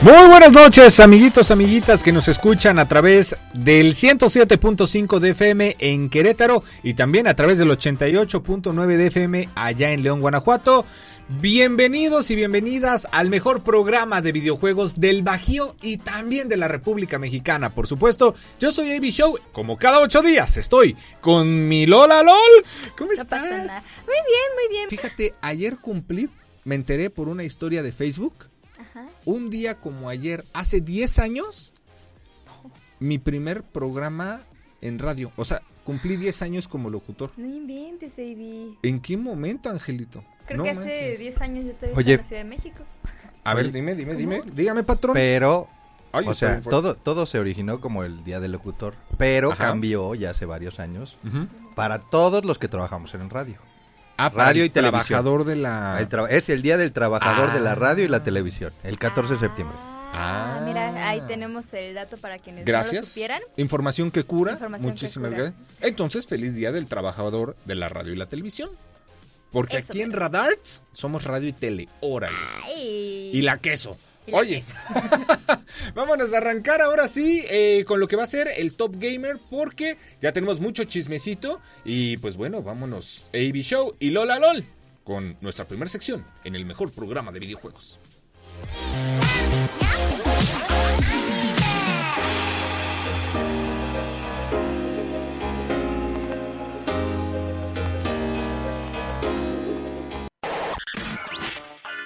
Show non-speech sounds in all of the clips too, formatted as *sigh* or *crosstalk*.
Muy buenas noches, amiguitos, amiguitas que nos escuchan a través del 107.5 de FM en Querétaro y también a través del 88.9 de FM allá en León, Guanajuato. Bienvenidos y bienvenidas al mejor programa de videojuegos del Bajío y también de la República Mexicana, por supuesto. Yo soy AB Show, como cada ocho días estoy con mi Lola LOL. ¿Cómo estás? Muy bien, muy bien. Fíjate, ayer cumplí, me enteré por una historia de Facebook un día como ayer, hace 10 años, mi primer programa en radio. O sea, cumplí 10 años como locutor. No inventes, Avi. ¿En qué momento, Angelito? Creo que hace 10 años yo todavía Oye, en la Ciudad de México. A ver, dime, dime, dime. Dígame, patrón. Pero, o sea, todo, todo se originó como el Día del Locutor, pero cambió ya hace varios años para todos los que trabajamos en el radio. Ah, radio y trabajador de la... es el día del trabajador de la radio y la televisión, el 14 de septiembre. Ah, mira, ahí tenemos el dato para quienes gracias. no lo supieran. Información que cura. Muchísimas gracias. Entonces, feliz día del trabajador de la radio y la televisión. Porque aquí en Radarts somos radio y tele. Órale. Y la queso. Oye, *laughs* vámonos a arrancar ahora sí eh, con lo que va a ser el Top Gamer porque ya tenemos mucho chismecito y pues bueno, vámonos AB Show y Lola LOL con nuestra primera sección en el mejor programa de videojuegos.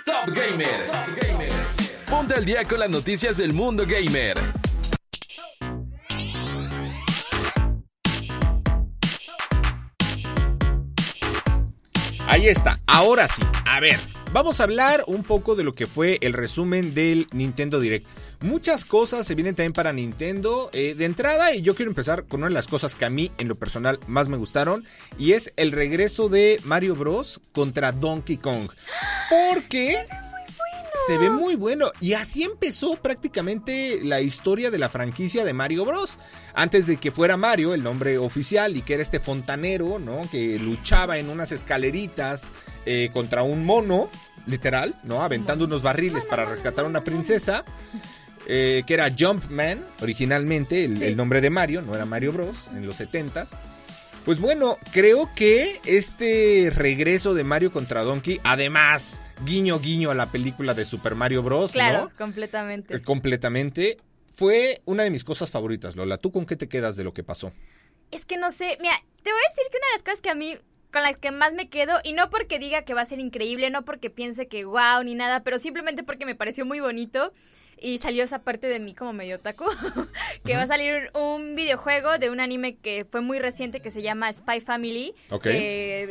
Top Gamer. Top Gamer. Ponte al día con las noticias del mundo gamer. Ahí está, ahora sí. A ver, vamos a hablar un poco de lo que fue el resumen del Nintendo Direct. Muchas cosas se vienen también para Nintendo eh, de entrada y yo quiero empezar con una de las cosas que a mí en lo personal más me gustaron y es el regreso de Mario Bros contra Donkey Kong. Porque se ve muy bueno. Y así empezó prácticamente la historia de la franquicia de Mario Bros. Antes de que fuera Mario, el nombre oficial, y que era este fontanero, ¿no? Que luchaba en unas escaleritas eh, contra un mono, literal, ¿no? Aventando unos barriles para rescatar a una princesa. Eh, que era Jumpman, originalmente, el, el, nombre de Mario, no era Mario Bros. en los 70s. Pues bueno, creo que este regreso de Mario contra Donkey, además, guiño guiño a la película de Super Mario Bros. Claro, completamente. Eh, completamente. Fue una de mis cosas favoritas, Lola. ¿Tú con qué te quedas de lo que pasó? Es que no sé, mira, te voy a decir que una de las cosas que a mí con las que más me quedo, y no porque diga que va a ser increíble, no porque piense que wow ni nada, pero simplemente porque me pareció muy bonito, y salió esa parte de mí como medio taco, *laughs* que va a salir un videojuego de un anime que fue muy reciente que se llama Spy Family.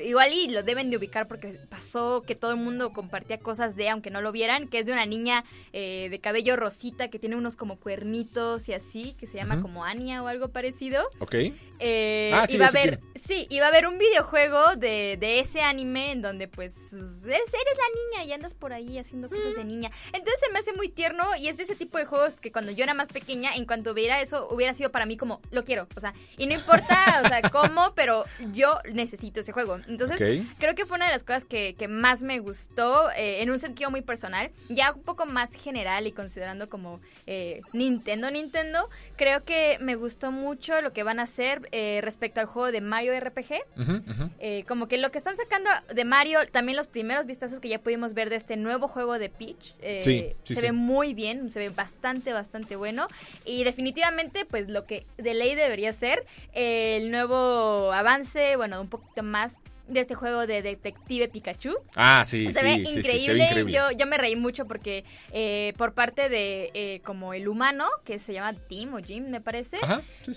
igual y lo deben de ubicar porque pasó que todo el mundo compartía cosas de, aunque no lo vieran, que es de una niña eh, de cabello rosita que tiene unos como cuernitos y así, que se llama como Anya o algo parecido. Ok. Eh, ah, sí, iba a haber, sí, iba a haber un videojuego de, de, ese anime en donde pues eres, eres la niña y andas por ahí haciendo cosas de niña. Entonces se me hace muy tierno y es ese tipo de juegos que cuando yo era más pequeña, en cuanto viera eso, hubiera sido para mí como, lo quiero. O sea, y no importa, o sea, *laughs* cómo, pero yo necesito ese juego. Entonces, creo que fue una de las cosas que, que más me gustó eh, en un sentido muy personal. Ya un poco más general y considerando como eh, Nintendo, Nintendo, creo que me gustó mucho lo que van a hacer eh, respecto al juego de Mario RPG. como que lo que están sacando de Mario, también los primeros vistazos que ya pudimos ver de este nuevo juego de Peach, se ve muy bien, se ve bastante, bastante bueno. Y definitivamente, pues lo que de ley debería ser el nuevo avance, bueno, un poquito más de este juego de Detective Pikachu. Ah, sí, se sí, ve sí, increíble. se ve Yo, yo me reí mucho porque eh, por parte de eh, como el humano, que se llama Tim o Jim, me parece,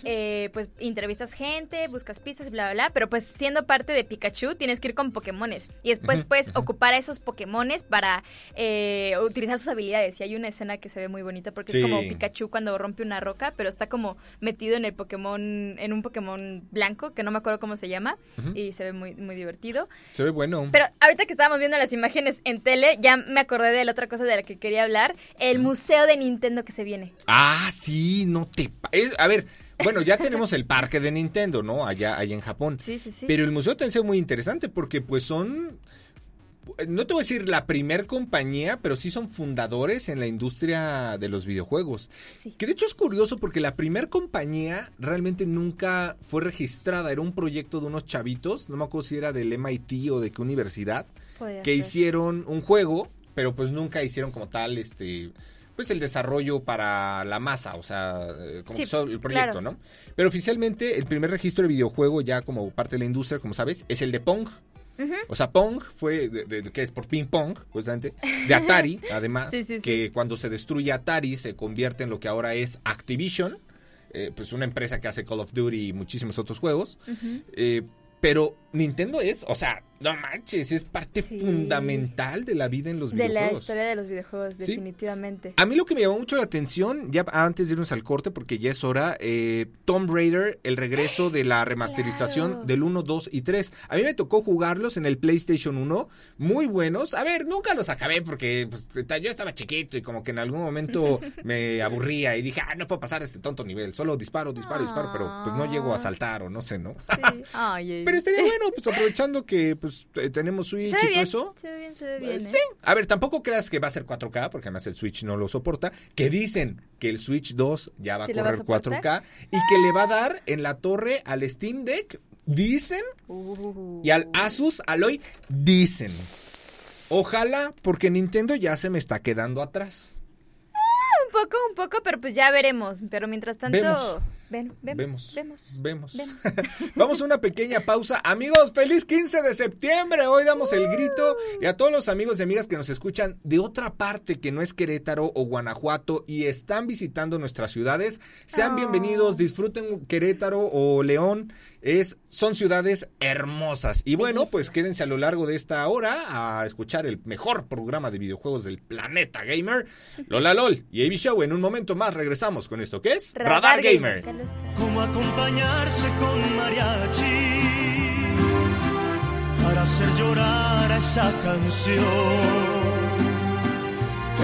eh, pues entrevistas gente, buscas pistas, bla, bla, bla, pero pues siendo parte de Pikachu tienes que ir con Pokémones y después puedes ocupar a esos Pokémones para utilizar sus habilidades. Y hay una escena que se ve muy bonita porque es como Pikachu cuando rompe una roca, pero está como metido en el Pokémon, en un Pokémon blanco, que no me acuerdo cómo se llama, y se ve muy, muy divertido. Se ve bueno. Pero ahorita que estábamos viendo las imágenes en tele, ya me acordé de la otra cosa de la que quería hablar, el museo de Nintendo que se viene. Ah, sí, no te... a ver... Bueno, ya tenemos el parque de Nintendo, ¿no? Allá, allá en Japón. Sí, sí, sí. Pero el museo también es muy interesante porque pues son no te voy a decir la primer compañía, pero sí son fundadores en la industria de los videojuegos. Que de hecho es curioso porque la primer compañía realmente nunca fue registrada. Era un proyecto de unos chavitos, no me acuerdo si era del MIT o de qué universidad, que hicieron un juego, pero pues nunca hicieron como tal este pues el desarrollo para la masa, o sea, eh, como el proyecto, ¿no? Pero oficialmente el primer registro de videojuego ya como parte de la industria, como sabes, es el de Pong. O sea, Pong fue, de, que es por ping pong, justamente, de Atari, *laughs* además, que cuando se destruye Atari se convierte en lo que ahora es Activision, eh, pues una empresa que hace Call of Duty y muchísimos otros juegos. eh, pero Nintendo es, o sea, no manches, es parte fundamental de la vida en los videojuegos. De la historia de los videojuegos, definitivamente. A mí lo que me llamó mucho la atención, ya antes de irnos al corte, porque ya es hora, eh, Tomb Raider, el regreso de la remasterización del 1, 2 y 3. A mí me tocó jugarlos en el PlayStation 1, muy buenos. A ver, nunca los acabé porque pues, yo estaba chiquito y como que en algún momento *laughs* me aburría y dije, ah, no puedo pasar este tonto nivel, solo disparo, disparo, disparo, pero pues no llego a saltar o no sé, ¿no? Sí. *laughs* Pero estaría bueno, *laughs* pues aprovechando que pues tenemos Switch y todo eso. Se ve bien, se ve bien. sí. ¿eh? A ver, tampoco creas que va a ser 4K, porque además el Switch no lo soporta. Que dicen que el Switch 2 ya va a correr 4K y que le va a dar en la torre al Steam Deck, dicen, y al Asus Aloy, dicen. Ojalá, porque Nintendo ya se me está quedando atrás. Ah, un poco, un poco, pero pues ya veremos. Pero mientras tanto vemos, vemos, vemos, *laughs* Vamos a una pequeña pausa. Amigos, feliz 15 de septiembre. Hoy damos el grito y a todos los amigos y amigas que nos escuchan de otra parte que no es Querétaro o Guanajuato y están visitando nuestras ciudades, sean ah. bienvenidos, disfruten Querétaro o León. Es, son ciudades hermosas. Y bueno, pues quédense a lo largo de esta hora a escuchar el mejor programa de videojuegos del planeta gamer, *laughs* Lola LOL y AB Show. En un momento más regresamos con esto que es Radar, Gamer. Como acompañarse con mariachi para hacer llorar a esa canción.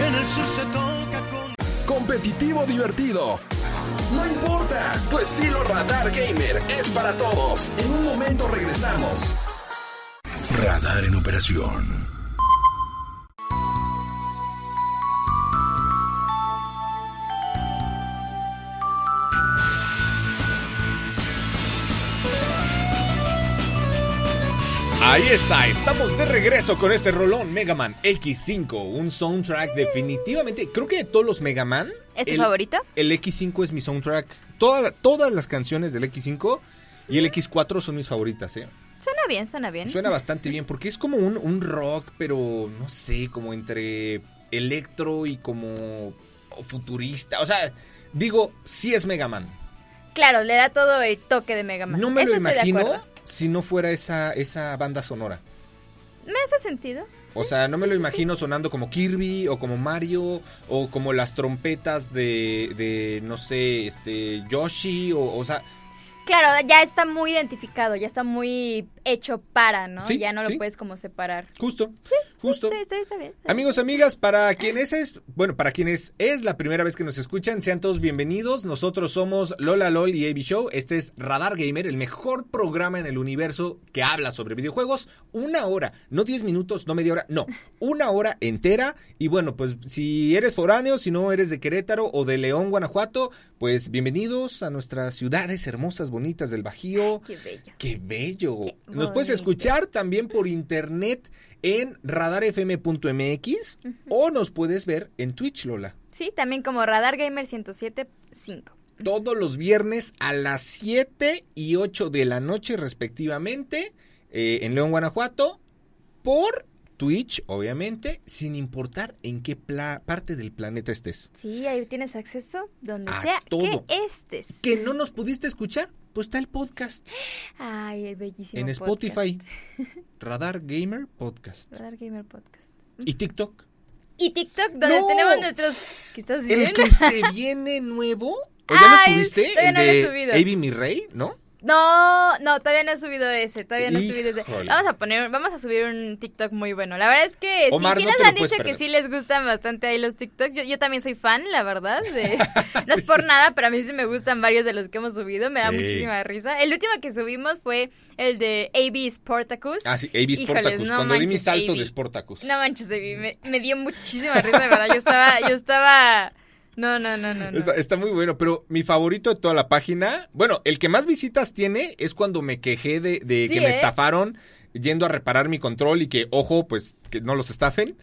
En el sur se toca con. Competitivo divertido. No importa, tu estilo Radar Gamer es para todos. En un momento regresamos. Radar en operación. Ahí está, estamos de regreso con este rolón Mega Man X5, un soundtrack definitivamente, creo que de todos los Mega Man... ¿Es tu favorito? El X5 es mi soundtrack, todas las canciones del X5 y el X4 son mis favoritas, ¿eh? Suena bien, suena bien. Suena bastante bien porque es como un, un rock, pero no sé, como entre electro y como futurista, o sea, digo, sí es Mega Man. Claro, le da todo el toque de Mega Man. No me lo imagino si no fuera esa, esa banda sonora. Me hace sentido. O sea, no me lo imagino sonando como Kirby o como Mario o como las trompetas de, de no sé, este, Yoshi o, o sea... Claro, ya está muy identificado, ya está muy hecho para, ¿no? ya no lo puedes como separar. Justo. Sí, justo. Sí, está, bien, Amigos, amigas, para quienes es, bueno, para quienes es la primera vez que nos escuchan, sean todos bienvenidos. Nosotros somos Lola LOL y AB Show. Este es Radar Gamer, el mejor programa en el universo que habla sobre videojuegos. Una hora, no diez minutos, no media hora, no, una hora entera. Y bueno, pues si eres foráneo, si no eres de Querétaro o de León, Guanajuato, pues bienvenidos a nuestras ciudades hermosas, bonitas del Bajío. qué bello. Qué bello. Nos puedes escuchar también por internet en radarfm.mx o nos puedes ver en Twitch, Lola. Sí, también como Radar Gamer 1075. Todos los viernes a las 7 y 8 de la noche respectivamente eh, en León, Guanajuato, por Twitch, obviamente, sin importar en qué parte del planeta estés. Sí, ahí tienes acceso donde sea que estés. Que no nos pudiste escuchar, pues está el podcast. Ay, el bellísimo En Spotify. *laughs* Radar Gamer Podcast. Radar Gamer Podcast. ¿Y TikTok? Y TikTok, donde tenemos nuestros... ¿Qué estás viendo? El que se viene nuevo. ¿O ya lo subiste? Todavía no lo he subido. Avi Mi Rey, ¿no? No, no, todavía no he subido ese, todavía no he subido ese. Vamos a poner, vamos a subir un TikTok muy bueno. La verdad es que sí, sí nos han dicho que sí les gustan bastante ahí los TikToks. Yo, yo también soy fan, la verdad. De, *laughs* *laughs* no es por nada, pero a mí sí me gustan varios de los que hemos subido. Me da muchísima risa. El último que subimos fue el de AB Sportacus. Ah, sí, AB Sportacus. cuando di mi salto de Sportacus. No manches, AB, me, me dio muchísima risa, de verdad. Yo estaba, yo estaba no, no, no, no. Está, muy bueno, pero mi favorito de toda la página, bueno, el que más visitas tiene es cuando me quejé de, que me ¿eh? estafaron yendo a reparar mi control y que, ojo, pues que no los estafen.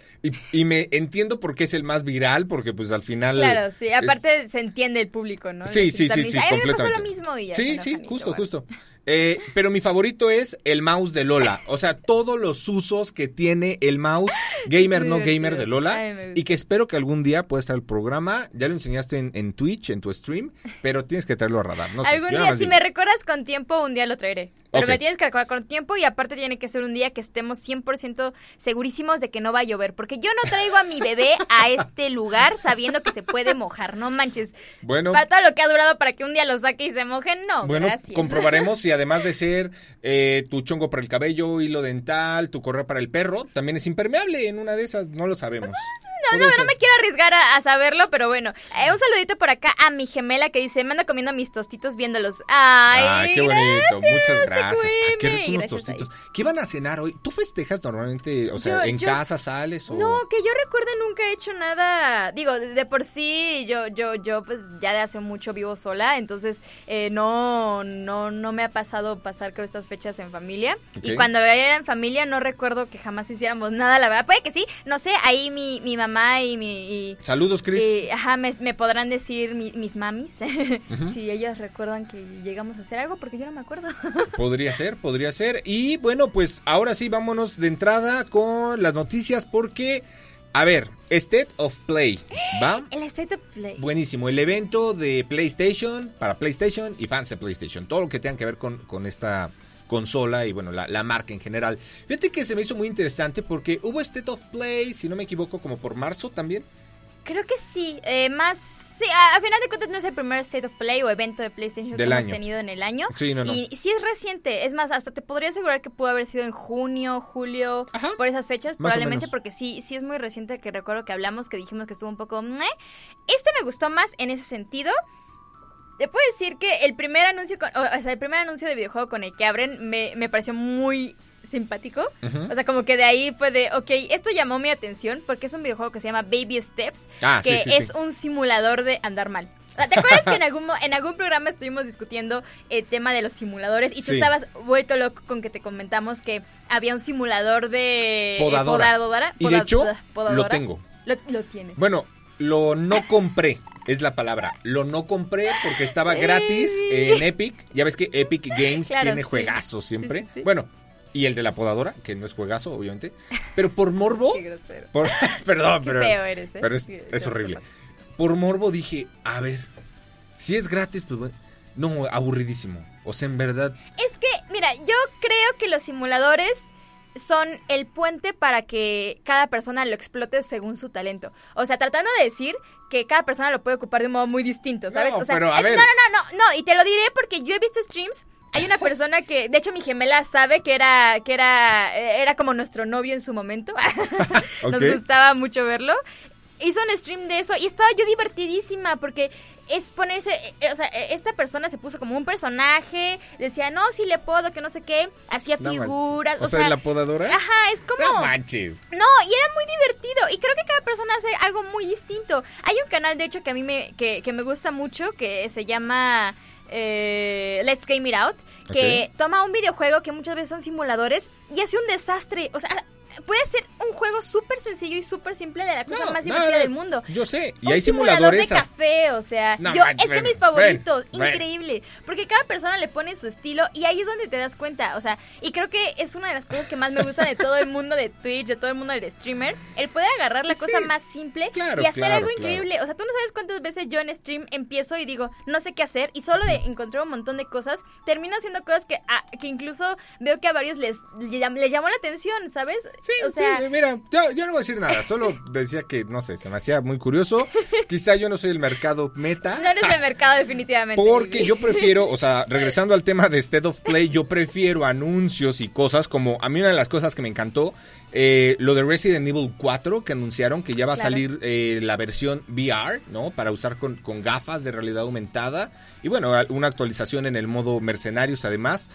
Y, me entiendo por qué es el más viral, porque pues al final... Claro, sí, aparte se entiende el público, ¿no? Sí, sí, sí, sí, completamente. me pasó lo mismo y Sí, sí, justo, justo. Eh, pero mi favorito es el mouse de Lola. O sea, todos los usos que tiene el mouse *laughs* gamer, no gamer de Lola. y que espero que algún día pueda estar el programa. Ya lo enseñaste en, Twitch, en tu stream, pero tienes que traerlo a radar. No algún día, si me recuerdas con tiempo, un día lo traeré. Pero me tienes que recordar con tiempo y aparte tiene que ser un día que estemos 100% segurísimos de que no va a llover. Porque yo no traigo a mi bebé a este lugar sabiendo que se puede mojar. No manches. Bueno. Para todo lo que ha durado para que un día lo saque y se mojen, no. Bueno, comprobaremos si además de ser eh, tu chongo para el cabello, hilo dental, tu correa para el perro, también es impermeable en una de esas, no lo sabemos. No, no, no me quiero arriesgar a, saberlo, pero bueno. Eh, un saludito por acá a mi gemela que dice, me ando comiendo mis tostitos viéndolos. Ay, qué bonito. Muchas gracias. qué ricos tostitos. ¿Qué van a cenar hoy? ¿Tú festejas normalmente, o sea, en casa sales o...? No, que yo recuerde nunca he hecho nada. Digo, de, por sí, yo, yo, yo, pues ya de hace mucho vivo sola, entonces eh, no, no, no me ha pasado pasar creo estas fechas en familia. Y cuando era en familia no recuerdo que jamás hiciéramos nada, la verdad. Puede que sí, no sé, ahí mi, mi mamá y mi... Saludos, Chris. ajá, me, podrán decir mis mamis *laughs* si ellas recuerdan que llegamos a hacer algo, porque yo no me acuerdo. *laughs* podría ser, podría ser. Y bueno, pues ahora sí, vámonos de entrada con las noticias porque... A ver, State of Play, ¿va? *gasps* El State of Play. Buenísimo, el evento de PlayStation, para PlayStation y fans de PlayStation. Todo lo que tenga que ver con, con esta consola y bueno, la, marca en general. Fíjate que se me hizo muy interesante porque hubo State of Play, si no me equivoco, como por marzo también. Creo que sí, eh, más, sí, a, final de cuentas no es el primer State of Play o evento de PlayStation que hemos tenido en el año. Sí, no, no. Y, sí es reciente, es más, hasta te podría asegurar que pudo haber sido en junio, julio, por esas fechas, probablemente porque sí, sí es muy reciente que recuerdo que hablamos, que dijimos que estuvo un poco... Este me gustó más en ese sentido. Te puedo decir que el primer anuncio, o sea, el primer anuncio de videojuego con el que abren me, me pareció muy simpático. O sea, como que de ahí fue de, ok, esto llamó mi atención porque es un videojuego que se llama Baby Steps, ah, que es un simulador de andar mal. ¿Te acuerdas que en algún, en algún programa estuvimos discutiendo el tema de los simuladores y tú estabas vuelto loco con que te comentamos que había un simulador de podadora? y de hecho, lo tengo. Lo, lo tienes. Bueno, lo no compré es la palabra. Lo no compré porque estaba gratis en Epic. Ya ves que Epic Games tiene juegazos siempre. bueno, y el de la podadora, que no es juegazo, obviamente. Pero por morbo. Qué grosero. *laughs* perdón, pero. eres, ¿eh? Pero es, horrible. Por morbo dije, a ver, si es gratis, pues bueno. No, aburridísimo. O sea, en verdad. Es que, mira, yo creo que los simuladores son el puente para que cada persona lo explote según su talento. O sea, tratando de decir que cada persona lo puede ocupar de un modo muy distinto, ¿sabes? No, o sea, pero a ver. No, no, no, no, y te lo diré porque yo he visto streams hay una persona que, de hecho, mi gemela sabe que era, que era, era como nuestro novio en su momento. *laughs* Nos gustaba mucho verlo hizo un stream de eso y estaba yo divertidísima porque es ponerse, eh, o sea, e, esta persona se puso como un personaje, decía, no, si le puedo, que no sé qué, hacía figuras. O, sea, la podadora. Ajá, es como... No manches. No, y era muy divertido y creo que cada persona hace algo muy distinto. Hay un canal, de hecho, que a mí me, que, que me gusta mucho, que se llama... Eh, Let's Game It Out, que toma un videojuego que muchas veces son simuladores y hace un desastre. O sea, puede ser un juego súper sencillo y súper simple de la cosa más divertida del mundo. Yo sé, y hay simuladores de café, o sea, yo es de mis favoritos, increíble, porque cada persona le pone su estilo y ahí es donde te das cuenta, o sea, y creo que es una de las cosas que más me gusta de todo el mundo de Twitch, de todo el mundo del streamer, el poder agarrar la cosa más simple y hacer algo increíble. O sea, tú no sabes cuántas veces yo en stream empiezo y digo, no sé qué hacer y solo de encontrar un montón de cosas, termino haciendo cosas que, ah, que incluso veo que a varios les, les, llamó la atención, ¿sabes? Sí, o sea, mira, yo, yo, no voy a decir nada, solo *laughs* decía que, no sé, se me hacía muy curioso. Quizá yo no soy el mercado meta. No eres el mercado definitivamente. Porque yo *laughs* prefiero, o sea, regresando al tema de State of Play, yo prefiero anuncios y cosas como, a mí una de las cosas que me encantó, eh, lo de Resident Evil 4, que anunciaron que ya va a salir eh, la versión VR, ¿no? Para usar con, con gafas de realidad aumentada. Y bueno, una actualización en el modo mercenarios además.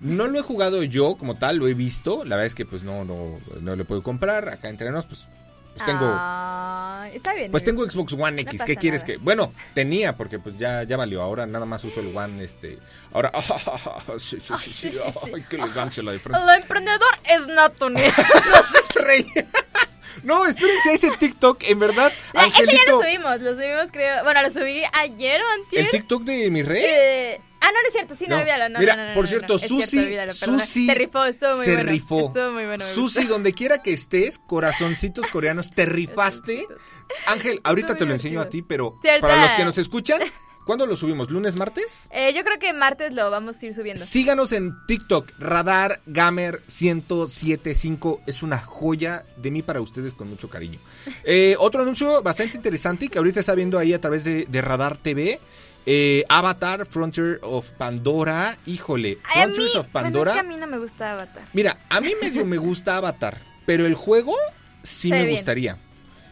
No lo he jugado yo como tal, lo he visto. La verdad es que pues no, no, no lo puedo comprar. Acá entre nos, pues, pues tengo. está bien. Pues tengo Xbox One X. ¿Qué quieres que.? Bueno, tenía, porque pues ya, ya valió. Ahora nada más uso el One, este. Ahora. *laughs* sí, sí, sí, sí, Ay, qué elegancia la diferencia. Lo emprendedor es nato, no *laughs* No, espérense a ese TikTok, en verdad. Ese ya lo subimos, lo subimos, creo. Bueno, lo subí ayer o antier. ¿El TikTok de mi rey? Eh, Ah, no, no es cierto, sí, no, no. olvídalo. No, Mira, no, no, por cierto, Susi, Susi. Se rifó, estuvo muy se bueno. rifó. Estuvo muy bueno. Susi, donde quiera que estés, corazoncitos coreanos, te rifaste. Ángel, ahorita te lo enseño a ti, pero para los que nos escuchan, ¿Cuándo lo subimos? ¿Lunes, martes? Eh, yo creo que martes lo vamos a ir subiendo. Síganos en TikTok, Radar Gamer 1075. Es una joya de mí para ustedes con mucho cariño. Eh, otro anuncio bastante interesante que ahorita está viendo ahí a través de, de Radar TV. Eh, Avatar, Frontier of Pandora. Híjole, Frontiers of Pandora. es que a mí no me gusta Avatar. Mira, a mí medio me gusta Avatar, pero el juego sí me gustaría.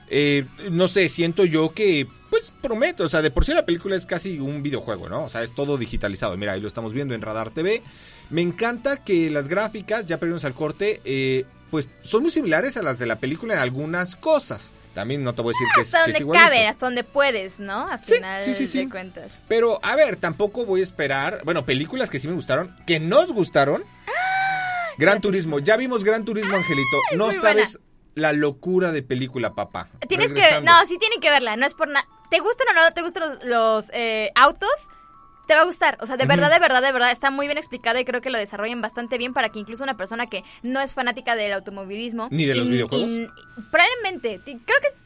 Eh, no sé, siento yo que, pues prometo, o sea, de por sí la película es casi un videojuego, ¿no? O sea, es todo digitalizado. Mira, ahí lo estamos viendo en Radar TV. Me encanta que las gráficas, ya perdimos al corte, eh, pues son muy similares a las de la película en algunas cosas. También no te voy a decir que es, hasta donde cabe, hasta donde puedes, ¿no? A final sí, sí, sí, de cuentas. Pero, a ver, tampoco voy a esperar. Bueno, películas que sí me gustaron, que nos gustaron. *gasps* Gran Turismo. Ya vimos Gran Turismo, Angelito. No sabes la locura de película, papá. Tienes que. No, sí tienen que verla. No es por nada. ¿Te gustan o no te gustan los, los eh, autos? Te va a gustar. O sea, de verdad, de verdad, de verdad, está muy bien explicada y creo que lo desarrollan bastante bien para que incluso una persona que no es fanática del automovilismo. Ni de los videojuegos. probablemente. Creo que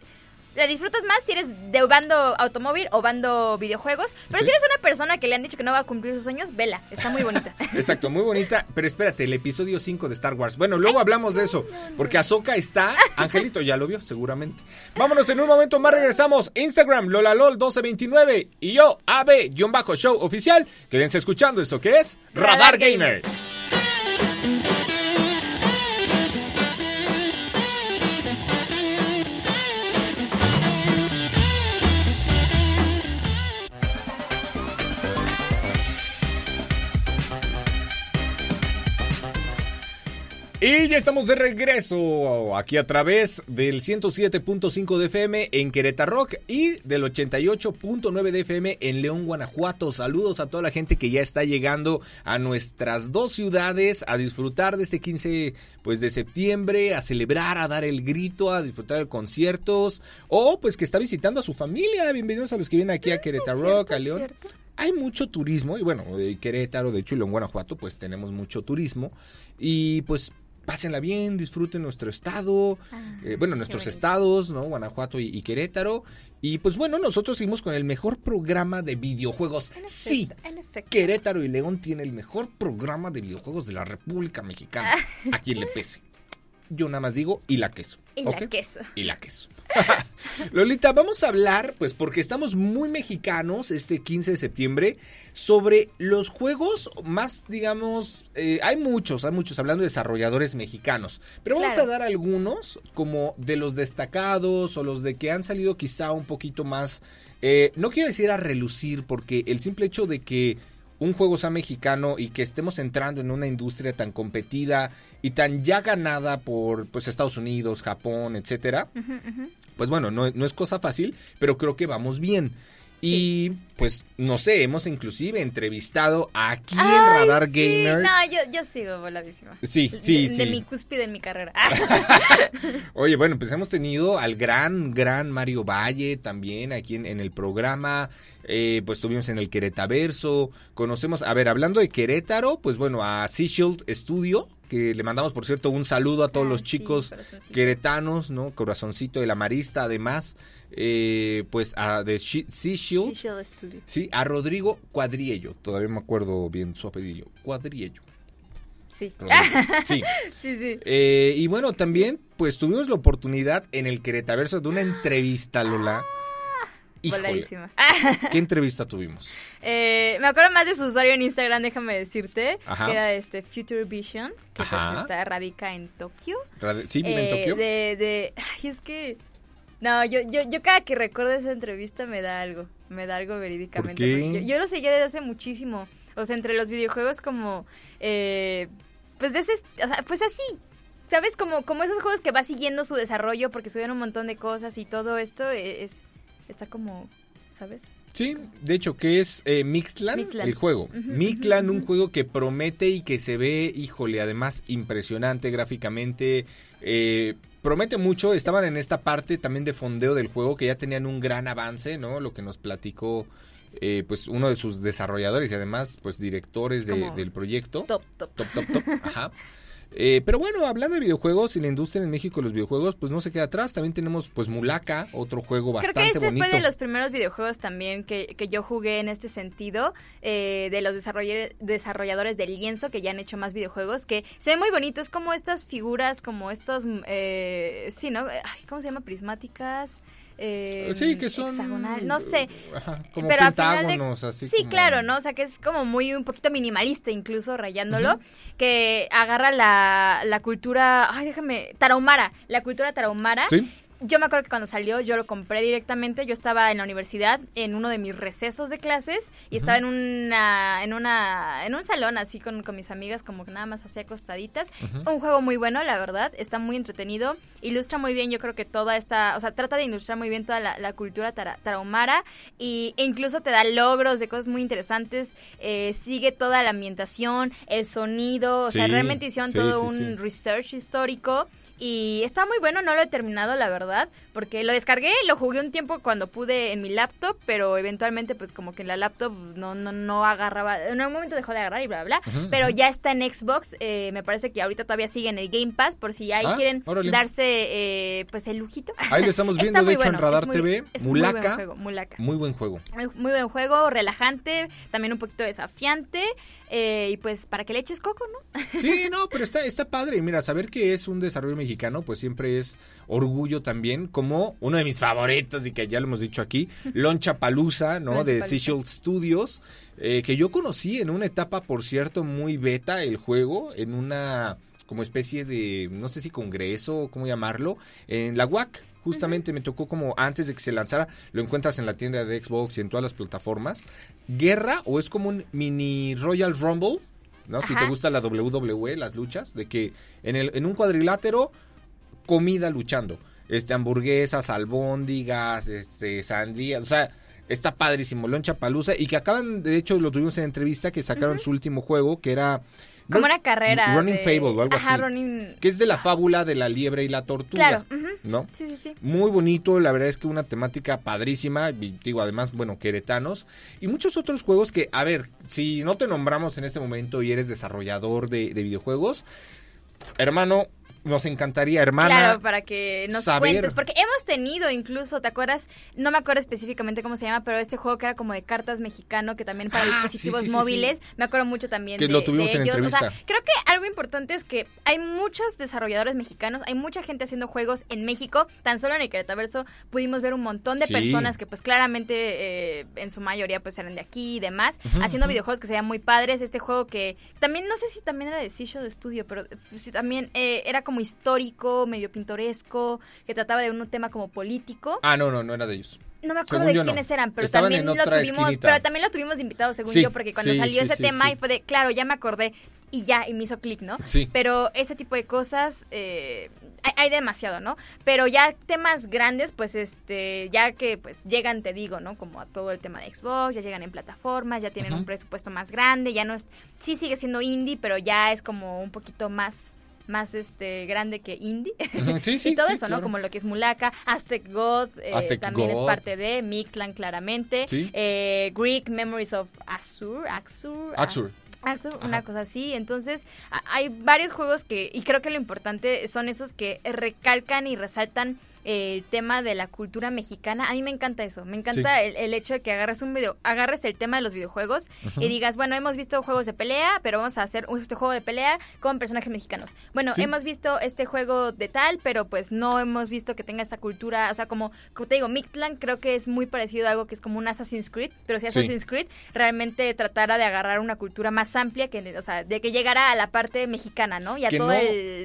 la disfrutas más si eres de bando automóvil o bando videojuegos. Pero si eres una persona que le han dicho que no va a cumplir sus sueños, vela. Está muy bonita. *laughs* Exacto, muy bonita. Pero espérate, el episodio 5 de Star Wars. Bueno, luego hablamos de eso. Porque Ahsoka está. Angelito ya lo vio, seguramente. Vámonos en un momento más. Regresamos. Instagram, LolaLol1229. Y yo, AB-Show oficial. Quédense escuchando esto que es Radar Gamer. Y ya estamos de regreso aquí a través del 107.5 de FM en Querétaro Rock y del 88.9 de FM en León, Guanajuato. Saludos a toda la gente que ya está llegando a nuestras dos ciudades a disfrutar de este 15 pues de septiembre, a celebrar, a dar el grito, a disfrutar de conciertos o pues que está visitando a su familia. Bienvenidos a los que vienen aquí a Querétaro Rock, a León hay mucho turismo y bueno, Querétaro, de hecho, y León, Guanajuato, pues tenemos mucho turismo y pues pásenla bien, disfruten nuestro estado, ah, eh, bueno, nuestros estados, ¿no? Guanajuato y, Querétaro. Y pues bueno, nosotros seguimos con el mejor programa de videojuegos. sí, Querétaro y León tiene el mejor programa de videojuegos de la República Mexicana. a quien le pese. Yo nada más digo, y la queso. Y la queso. Y la queso. *laughs* Lolita, vamos a hablar, pues porque estamos muy mexicanos este 15 de septiembre, sobre los juegos más, digamos, eh, hay muchos, hay muchos hablando de desarrolladores mexicanos, pero vamos a dar algunos como de los destacados o los de que han salido quizá un poquito más, eh, no quiero decir a relucir, porque el simple hecho de que un juego sea mexicano y que estemos entrando en una industria tan competida y tan ya ganada por pues Estados Unidos, Japón, etcétera, pues bueno, no, no, es cosa fácil, pero creo que vamos bien. Y pues, no sé, hemos inclusive entrevistado aquí en Radar Gamer. No, yo, yo sigo voladísima. Sí, sí, de, sí. De mi cúspide en mi carrera. *laughs* Oye, bueno, pues hemos tenido al gran, gran Mario Valle también aquí en, el programa. Eh, pues tuvimos en el Queretaverso. Conocemos, a ver, hablando de Querétaro, pues bueno, a Sea Shield Studio, que le mandamos, por cierto, un saludo a todos los chicos queretanos, ¿no? Corazoncito de la Marista, además eh, pues a de Sea Shield. Sí, a Rodrigo Cuadriello. Todavía me acuerdo bien su apellido. Cuadriello. Sí. *laughs* Sí. sí, sí. Eh, y bueno, también pues tuvimos la oportunidad en el Queretaverso de una entrevista, Lola. Híjole, ¿Qué *laughs* entrevista tuvimos? Eh, me acuerdo más de su usuario en Instagram, déjame decirte, que era este Future Vision, que pues está radica en Tokio. sí, vive en eh, Tokio. De, de, ay, es que no, yo, yo, yo cada que recuerdo esa entrevista me da algo, me da algo verídicamente. Yo, lo seguía desde hace muchísimo. O sea, entre los videojuegos como, eh, pues de ese, o sea, pues así, ¿sabes? Como, como esos juegos que va siguiendo su desarrollo porque subieron un montón de cosas y todo esto e, es, está como, ¿sabes? Sí, de hecho, que es eh, Mictlan, el juego. Mictlan, un juego que promete y que se ve, híjole, además impresionante gráficamente. Eh, promete mucho. Estaban en esta parte también de fondeo del juego que ya tenían un gran avance, ¿no? Lo que nos platicó eh, pues uno de sus desarrolladores y además pues directores del proyecto. Top, top. Top, top, top. Ajá. *laughs* Eh, pero bueno, hablando de videojuegos y la industria en México los videojuegos, pues no se queda atrás. También tenemos pues Mulaka, otro juego bastante bonito. Creo que ese fue de los primeros videojuegos también que, que yo jugué en este sentido, eh, de los desarrolladores del lienzo que ya han hecho más videojuegos, que se ve muy bonito. Es como estas figuras, como estos, eh, sí, ¿no? ¿Cómo se llama? Prismáticas. Eh, sí, que son hexagonal, no sé, como pero pentágonos, así sí, claro, no, o sea que es como muy un poquito minimalista incluso rayándolo, que agarra la, la cultura, ay, déjame, tarahumara, la cultura tarahumara. ¿Sí? Yo me acuerdo que cuando salió yo lo compré directamente. Yo estaba en la universidad en uno de mis recesos de clases y estaba en una en una en un salón así con, con mis amigas como que nada más hacía acostaditas. Un juego muy bueno, la verdad, está muy entretenido, ilustra muy bien, yo creo que toda esta, o sea, trata de ilustrar muy bien toda la, cultura tarahumara y, e incluso te da logros de cosas muy interesantes, eh, sigue toda la ambientación, el sonido, o sea, realmente hicieron todo un research histórico y está muy bueno, no lo he terminado, la verdad, porque lo descargué, lo jugué un tiempo cuando pude en mi laptop, pero eventualmente pues como que en la laptop no no no agarraba, en un momento dejó de agarrar y bla bla, pero ya está en Xbox, eh, me parece que ahorita todavía sigue en el Game Pass por si ahí ah, quieren darse eh, pues el lujito. Ahí lo estamos *laughs* viendo de hecho en Radar TV, Mulaka. Muy buen juego. Muy buen juego. Muy, buen juego, relajante, también un poquito desafiante eh, y pues para que le eches coco, ¿no? Sí, no, *laughs* pero está está padre, mira, saber que es un desarrollo mexicano pues siempre es orgullo también como uno de mis favoritos y que ya lo hemos dicho aquí, *laughs* Loncha Palusa, ¿no? de Seashell Studios, eh, que yo conocí en una etapa, por cierto, muy beta el juego, en una como especie de, no sé si congreso o cómo llamarlo, en la UAC. Justamente me tocó como antes de que se lanzara, lo encuentras en la tienda de Xbox y en todas las plataformas. Guerra o es como un mini Royal Rumble, ¿no? Si te gusta la WWE, las luchas, de que en, el, en un cuadrilátero, comida luchando este, hamburguesas, albóndigas, este, sandías, o sea, está padrísimo, Loncha Palusa, y que acaban, de hecho, lo tuvimos en entrevista, que sacaron su último juego, que era... Como una carrera. Running Fable o algo así. Que es de la fábula de la liebre y la tortuga. Claro. ¿No? Sí, sí, sí. Muy bonito, la verdad es que una temática padrísima. Y digo, además, bueno, queretanos. Y muchos otros juegos que, a ver, si no te nombramos en este momento y eres desarrollador de, de videojuegos, hermano, nos encantaría, hermana. Claro, para que nos cuentes. Porque hemos tenido incluso, ¿te acuerdas? No me acuerdo específicamente cómo se llama, pero este juego que era como de cartas mexicano, que también para ah, dispositivos móviles. Me acuerdo mucho también que lo tuvimos en ellos. O sea, creo que algo importante es que hay muchos desarrolladores mexicanos, hay mucha gente haciendo juegos en México. Tan solo en el Queretaverso pudimos ver un montón de personas que, pues claramente, eh, en su mayoría, pues eran de aquí y demás, haciendo videojuegos que se veían muy padres. Este juego que también, no sé si también era de Sisho de estudio, pero sí, también eh, era como como histórico, medio pintoresco, que trataba de un tema como político. Ah, no, no, no era de ellos. No me acuerdo de quiénes eran, pero también lo tuvimos, pero también lo tuvimos invitados, según yo, porque cuando salió ese tema y fue de, claro, ya me acordé y ya, y me hizo clic, ¿no? Sí. Pero ese tipo de cosas, eh, hay, demasiado, ¿no? Pero ya temas grandes, pues este, ya que pues llegan, te digo, ¿no? Como a todo el tema de Xbox, ya llegan en plataformas, ya tienen un presupuesto más grande, ya no es, sí sigue siendo indie, pero ya es como un poquito más más este grande que indie *laughs* y todo eso, ¿no? Como lo que es Mulaka, Aztec God eh, también es parte de Mictlan claramente, eh, Greek Memories of Azur, Axur, Axur. Axur, una cosa así. Entonces, hay varios juegos que, y creo que lo importante son esos que recalcan y resaltan el tema de la cultura mexicana. A mí me encanta eso. Me encanta el, hecho de que agarres un video, agarres el tema de los videojuegos y digas, bueno, hemos visto juegos de pelea, pero vamos a hacer este juego de pelea con personajes mexicanos. Bueno, hemos visto este juego de tal, pero pues no hemos visto que tenga esta cultura. O sea, como, como te digo, Mictlan creo que es muy parecido a algo que es como un Assassin's Creed, pero si Assassin's Creed realmente tratara de agarrar una cultura más amplia, que, o sea, de que llegara a la parte mexicana, ¿no? Y a todo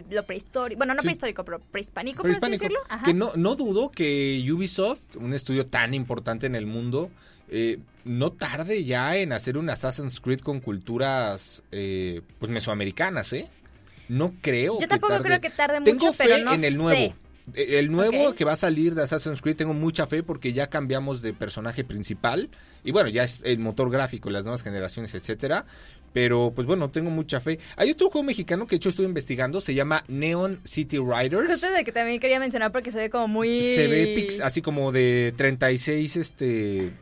lo prehistórico. Bueno, no prehistórico, pero prehispánico, por así decirlo. Ajá no, dudo que Ubisoft, un estudio tan importante en el mundo, eh, no tarde ya en hacer un Assassin's Creed con culturas eh, pues mesoamericanas, ¿eh? No creo. Yo tampoco creo que tarde mucho, Tengo fe en el nuevo. Eh, el nuevo que va a salir de Assassin's Creed tengo mucha fe porque ya cambiamos de personaje principal y bueno, ya es el motor gráfico, las nuevas generaciones, etcétera. Pero pues bueno, tengo mucha fe. Hay otro juego mexicano que de hecho estuve investigando, se llama Neon City Riders. Justo de que también quería mencionar porque se ve como muy Se ve así como de 36 este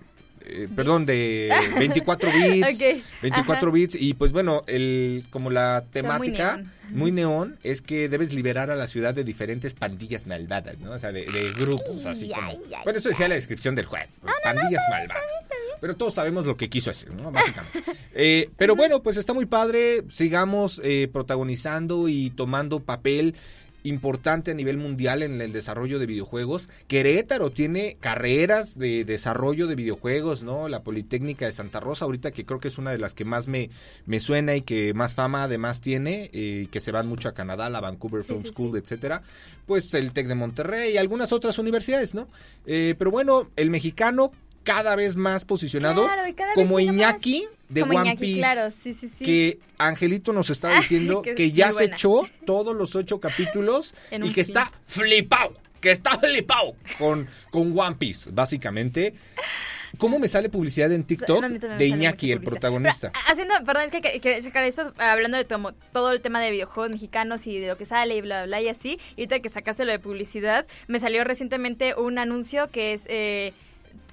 eh, perdón, de *laughs* 24 bits, 24 bits y pues bueno, el como la temática muy neón. es que debes liberar a la ciudad de diferentes pandillas malvadas, ¿no? O sea, de, grupos así como. bueno, eso decía la descripción del juego, pandillas malvadas. Pero todos sabemos lo que quiso hacer, ¿no? Básicamente. *laughs* Eh, pero bueno, pues está muy padre, sigamos eh, protagonizando y tomando papel importante a nivel mundial en el desarrollo de videojuegos. Querétaro tiene carreras de desarrollo de videojuegos, ¿no? La Politécnica de Santa Rosa, ahorita que creo que es una de las que más me, me suena y que más fama además tiene, eh, que se van mucho a Canadá, la Vancouver Film School, etcétera. Pues el TEC de Monterrey y algunas otras universidades, ¿no? Eh, pero bueno, el mexicano cada vez más posicionado como Iñaki de One Piece. Claro, sí, sí, sí. Que Angelito nos está *laughs* diciendo que, ya se echó todos los ocho capítulos *laughs* y que está flipado, que está flipado con, con One Piece, básicamente. ¿Cómo me sale publicidad en TikTok de Iñaki, el protagonista? haciendo, perdón, es que, que, que hablando de todo, todo, el tema de videojuegos mexicanos y de lo que sale y bla, bla, bla y así. Y ahorita que sacaste lo de publicidad, me salió recientemente un anuncio que es eh,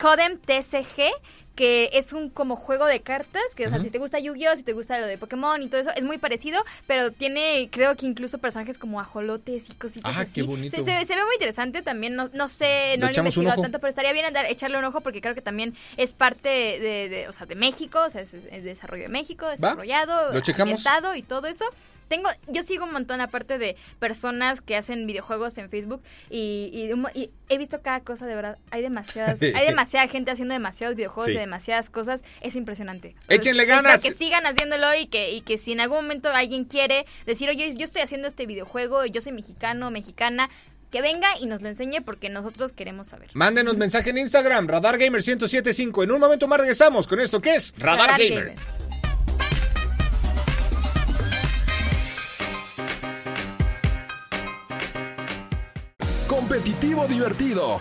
Codem TCG que es un como juego de cartas, que o sea, si te gusta Yu-Gi-Oh, si te gusta lo de Pokémon y todo eso, es muy parecido, pero tiene, creo que incluso personajes como ajolotes y cositas ah, así. Qué bonito. Se, ve muy interesante también, no, no sé, no lo he investigado tanto, pero estaría bien andar, echarle un ojo porque creo que también es parte de, o sea, de México, o sea, es, desarrollo de México, desarrollado, ambientado y todo eso tengo, yo sigo un montón aparte de personas que hacen videojuegos en Facebook y, he visto cada cosa de verdad. Hay demasiadas, *laughs* hay demasiada gente haciendo demasiados videojuegos de demasiadas cosas. Es impresionante. Échenle ganas. Que sigan haciéndolo y que, y que si en algún momento alguien quiere decir, oye, yo estoy haciendo este videojuego, yo soy mexicano, mexicana, que venga y nos lo enseñe porque nosotros queremos saber. Mándenos mensaje en Instagram, Radar Gamer 1075. En un momento más regresamos con esto que es Radar, Gamer. competitivo divertido.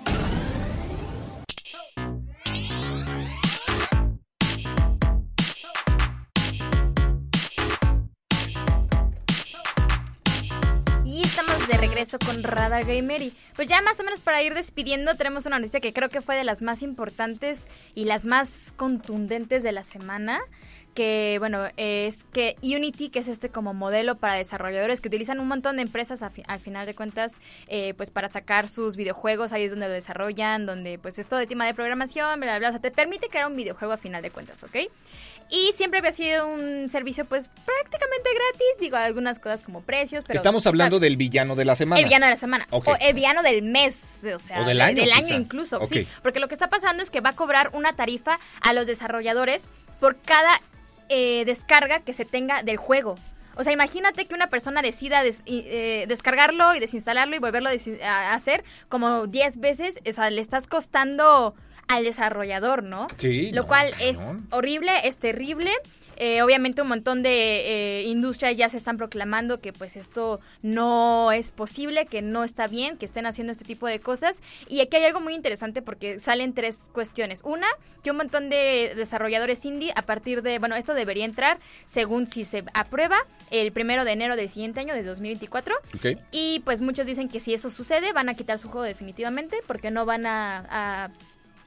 Eso con Radar Gamer. Y pues ya más o menos para ir despidiendo, tenemos una noticia que creo que fue de las más importantes y las más contundentes de la semana que, bueno, es que Unity, que es este como modelo para desarrolladores que utilizan un montón de empresas al final de cuentas, eh, pues para sacar sus videojuegos, ahí es donde lo desarrollan, donde pues es todo el tema de programación, bla, bla, bla, o sea, te permite crear un videojuego a final de cuentas, ¿ok? Y siempre había sido un servicio pues prácticamente gratis, digo, algunas cosas como precios, pero... Estamos hablando del villano de la semana. El villano de la semana. O el villano del mes, o sea, del año. Del año incluso, sí. Porque lo que está pasando es que va a cobrar una tarifa a los desarrolladores por cada eh, descarga que se tenga del juego. O sea, imagínate que una persona decida eh, descargarlo y desinstalarlo y volverlo a hacer como 10 veces, o sea, le estás costando al desarrollador, ¿no? Sí. Lo cual es horrible, es terrible. Eh, obviamente un montón de eh, industrias ya se están proclamando que pues esto no es posible, que no está bien, que estén haciendo este tipo de cosas. Y aquí hay algo muy interesante porque salen tres cuestiones. Una, que un montón de desarrolladores indie a partir de, bueno, esto debería entrar según si se aprueba el primero de enero del siguiente año, de 2024. Y pues muchos dicen que si eso sucede van a quitar su juego definitivamente porque no van a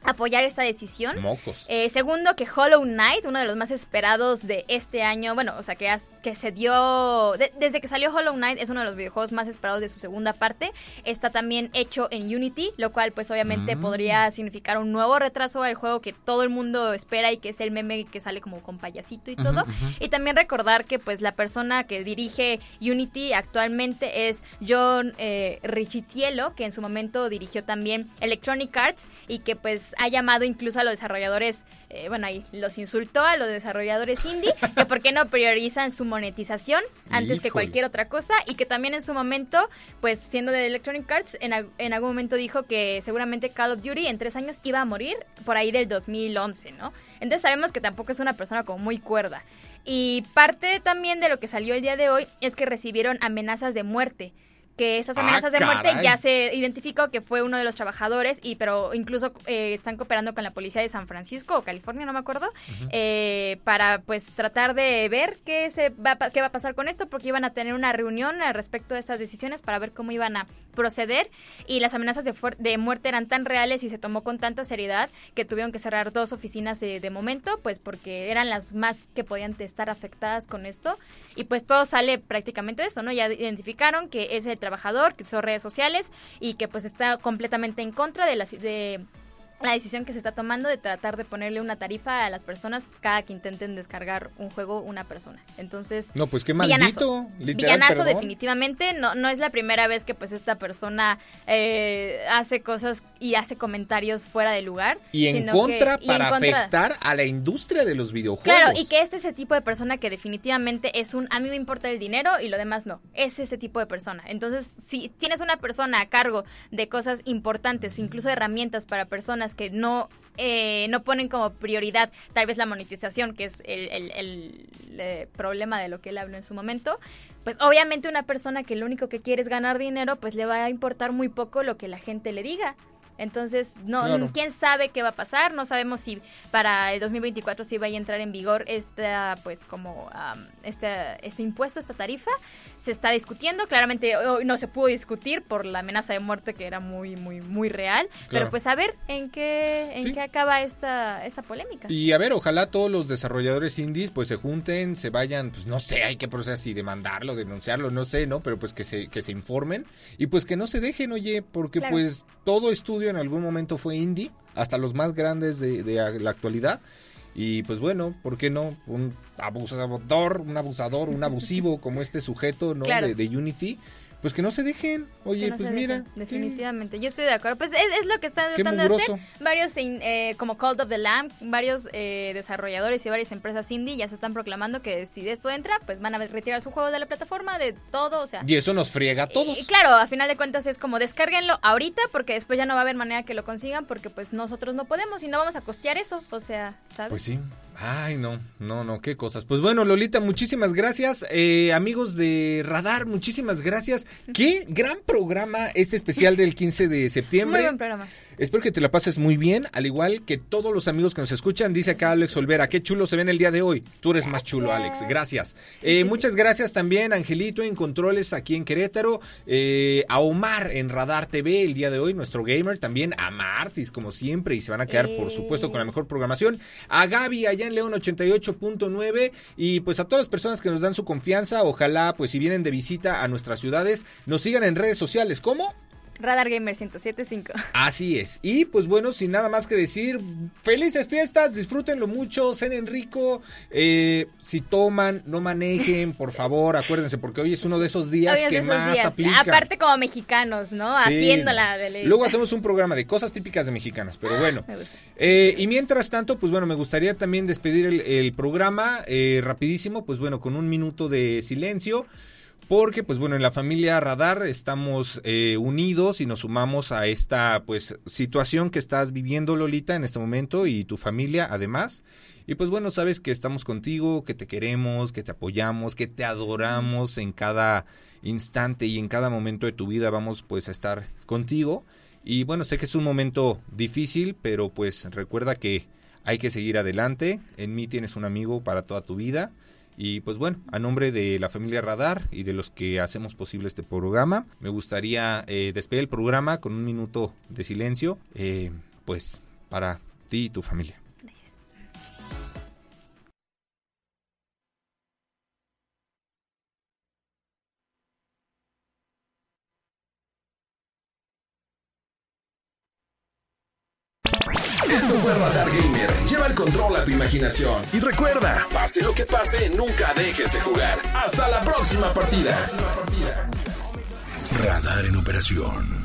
apoyar esta decisión. Mocos. Eh, segundo, que Hollow Knight, uno de los más esperados de este año, bueno, o sea, que, que se dio, desde que salió Hollow Knight es uno de los videojuegos más esperados de su segunda parte, está también hecho en Unity, lo cual pues obviamente mm. podría significar un nuevo retraso al juego que todo el mundo espera y que es el meme que sale como con payasito y todo. Y también recordar que pues la persona que dirige Unity actualmente es John eh, Richitielo, que en su momento dirigió también Electronic Arts y que pues ha llamado incluso a los desarrolladores, eh, bueno, ahí los insultó a los desarrolladores indie, que por qué no priorizan su monetización antes que cualquier otra cosa y que también en su momento, pues siendo de Electronic Arts, en, en algún momento dijo que seguramente Call of Duty en tres años iba a morir por ahí del 2011, ¿no? Entonces sabemos que tampoco es una persona como muy cuerda. Y parte también de lo que salió el día de hoy es que recibieron amenazas de muerte que estas ah, amenazas de muerte ya se identificó que fue uno de los trabajadores y pero incluso eh, están cooperando con la policía de San Francisco o California no me acuerdo eh, para pues tratar de ver qué se va qué va a pasar con esto porque iban a tener una reunión al respecto de estas decisiones para ver cómo iban a proceder. Y las amenazas de, de muerte eran tan reales y se tomó con tanta seriedad que tuvieron que cerrar dos oficinas de, de momento pues porque eran las más que podían estar afectadas con esto. Y pues todo sale prácticamente de eso no ya identificaron que es el trabajador, que son redes sociales y que pues está completamente en contra de, las, de la decisión que se está tomando de tratar de ponerle una tarifa a las personas cada que intenten descargar un juego una persona. Entonces, no, pues qué maldito, villanazo, definitivamente, no no es la primera vez que pues esta persona eh, hace cosas y hace comentarios fuera de lugar y en contra para afectar a la industria de los videojuegos. Claro, y que este es el tipo de persona que definitivamente es un a mí me importa el dinero y lo demás no. Es ese tipo de persona. Entonces, si tienes una persona a cargo de cosas importantes, incluso herramientas para personas que no, eh, no ponen como prioridad tal vez la monetización, que es el, el, eh, problema de lo que él habló en su momento, pues obviamente una persona que lo único que quiere es ganar dinero, pues le va a importar muy poco lo que la gente le diga. Entonces, no, quién sabe qué va a pasar, no sabemos si para el 2024 sí va a entrar en vigor esta, pues como este, este impuesto, esta tarifa. Se está discutiendo, claramente hoy no se pudo discutir por la amenaza de muerte que era muy, muy, muy real. Pero pues a ver en qué, en qué acaba esta, esta polémica. Y a ver, ojalá todos los desarrolladores indies pues se junten, se vayan, pues no sé, hay que proceder si demandarlo, denunciarlo, no sé, ¿no? Pero pues que se, que se informen y pues que no se dejen, oye, porque pues todo estudio en algún momento fue indie, hasta los más grandes de, la actualidad. Y pues bueno, ¿por qué no? Un abusador, un abusador, un abusivo como este sujeto, ¿no? de, Unity pues que no se dejen. Oye, pues mira. definitivamente, yo estoy de acuerdo. Pues es, lo que están tratando de hacer. Varios, eh, como Cult of the Lamb, varios eh, desarrolladores y varias empresas indie ya se están proclamando que si esto entra, pues van a retirar su juego de la plataforma, de todo, o sea. Y eso nos friega a todos. Y, claro, a final de cuentas es como descárguenlo ahorita porque después ya no va a haber manera que lo consigan porque pues nosotros no podemos y no vamos a costear eso, o sea, ¿sabes? Pues sí. Ay, no, no, no, qué cosas. Pues bueno, Lolita, muchísimas gracias. Eh, amigos de Radar, muchísimas gracias. Qué gran programa este especial del 15 de septiembre. Muy buen programa. Espero que te la pases muy bien, al igual que todos los amigos que nos escuchan. Dice acá Alex Olvera, qué chulo se ven el día de hoy. Tú eres más chulo, Alex. Gracias. Eh, muchas gracias también, Angelito, en Controles aquí en Querétaro. Eh, a Omar en Radar TV el día de hoy, nuestro gamer. También a Martis, como siempre, y se van a quedar, por supuesto, con la mejor programación. A Gaby allá en León 88.9. Y pues a todas las personas que nos dan su confianza, ojalá, pues si vienen de visita a nuestras ciudades, nos sigan en redes sociales. ¿Cómo? Radar Gamer 1075. Así es. Y pues bueno, sin nada más que decir, felices fiestas, disfrútenlo mucho, cenen rico. Eh, si toman, no manejen, por favor, *laughs* acuérdense, porque hoy es uno de esos días que más aplica. Aparte como mexicanos, ¿no? Haciéndola de Luego hacemos un programa de cosas típicas de mexicanos, pero bueno. Eh, y mientras tanto, pues bueno, me gustaría también despedir el, programa eh, rapidísimo, pues bueno, con un minuto de silencio. Porque, pues bueno, en la familia Radar estamos eh, unidos y nos sumamos a esta, pues, situación que estás viviendo, Lolita, en este momento y tu familia, además. Y pues bueno, sabes que estamos contigo, que te queremos, que te apoyamos, que te adoramos en cada instante y en cada momento de tu vida vamos pues a estar contigo. Y bueno, sé que es un momento difícil, pero pues recuerda que hay que seguir adelante. En mí tienes un amigo para toda tu vida. Y pues bueno, a nombre de la familia Radar y de los que hacemos posible este programa, me gustaría eh, despedir el programa con un minuto de silencio, eh, pues para ti y tu familia. Imaginación. Y recuerda, pase lo que pase, nunca dejes de jugar. Hasta la próxima partida. Radar en operación.